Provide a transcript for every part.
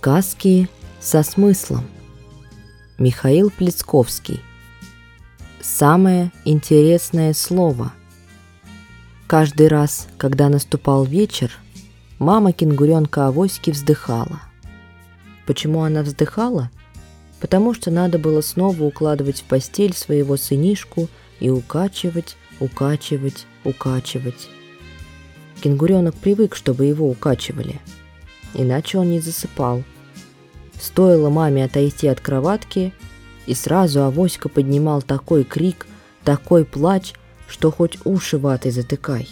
Сказки со смыслом. Михаил Плесковский. Самое интересное слово. Каждый раз, когда наступал вечер, мама кенгуренка Авоськи вздыхала. Почему она вздыхала? Потому что надо было снова укладывать в постель своего сынишку и укачивать, укачивать, укачивать. Кенгуренок привык, чтобы его укачивали – иначе он не засыпал. Стоило маме отойти от кроватки, и сразу Авоська поднимал такой крик, такой плач, что хоть уши ватой затыкай.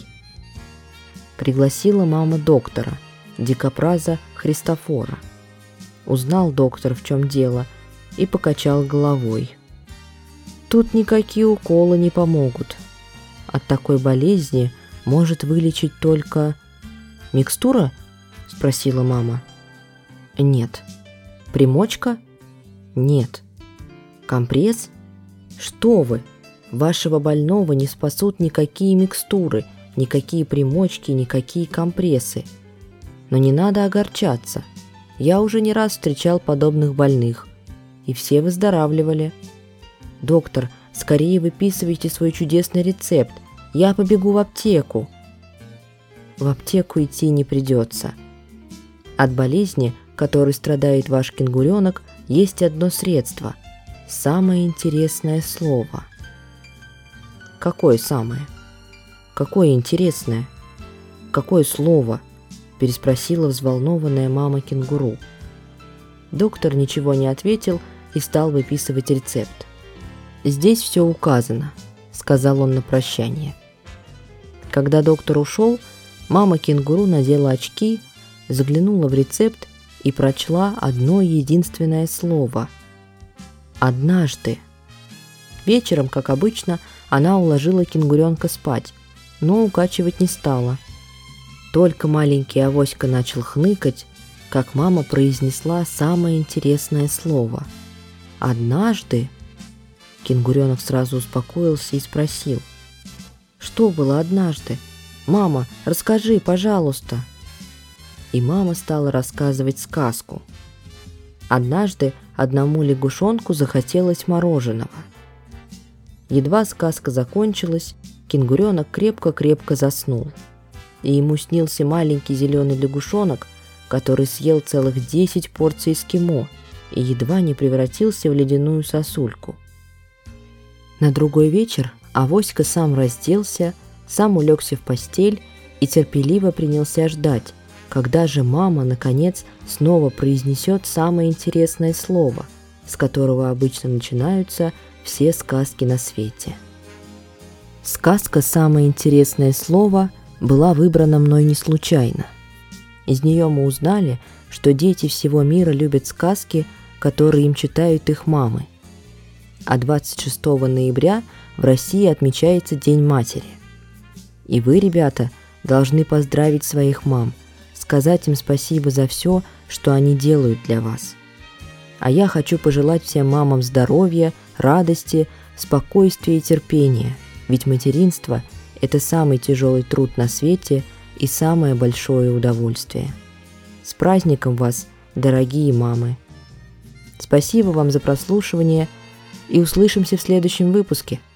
Пригласила мама доктора, дикопраза Христофора. Узнал доктор, в чем дело, и покачал головой. Тут никакие уколы не помогут. От такой болезни может вылечить только... Микстура – спросила мама. Нет. Примочка? Нет. Компресс? Что вы? Вашего больного не спасут никакие микстуры, никакие примочки, никакие компрессы. Но не надо огорчаться. Я уже не раз встречал подобных больных, и все выздоравливали. Доктор, скорее выписывайте свой чудесный рецепт. Я побегу в аптеку. В аптеку идти не придется. От болезни, которой страдает ваш кенгуренок, есть одно средство – самое интересное слово. Какое самое? Какое интересное? Какое слово? Переспросила взволнованная мама кенгуру. Доктор ничего не ответил и стал выписывать рецепт. «Здесь все указано», – сказал он на прощание. Когда доктор ушел, мама кенгуру надела очки заглянула в рецепт и прочла одно единственное слово – «однажды». Вечером, как обычно, она уложила кенгуренка спать, но укачивать не стала. Только маленький авоська начал хныкать, как мама произнесла самое интересное слово. «Однажды?» Кенгуренок сразу успокоился и спросил. «Что было однажды? Мама, расскажи, пожалуйста!» И мама стала рассказывать сказку. Однажды одному лягушонку захотелось мороженого. Едва сказка закончилась, кенгуренок крепко-крепко заснул. И ему снился маленький зеленый лягушонок, который съел целых 10 порций эскимо и едва не превратился в ледяную сосульку. На другой вечер Авоська сам разделся, сам улегся в постель и терпеливо принялся ждать, когда же мама, наконец, снова произнесет самое интересное слово, с которого обычно начинаются все сказки на свете. Сказка «Самое интересное слово» была выбрана мной не случайно. Из нее мы узнали, что дети всего мира любят сказки, которые им читают их мамы. А 26 ноября в России отмечается День матери. И вы, ребята, должны поздравить своих мам – сказать им спасибо за все, что они делают для вас. А я хочу пожелать всем мамам здоровья, радости, спокойствия и терпения, ведь материнство – это самый тяжелый труд на свете и самое большое удовольствие. С праздником вас, дорогие мамы! Спасибо вам за прослушивание и услышимся в следующем выпуске –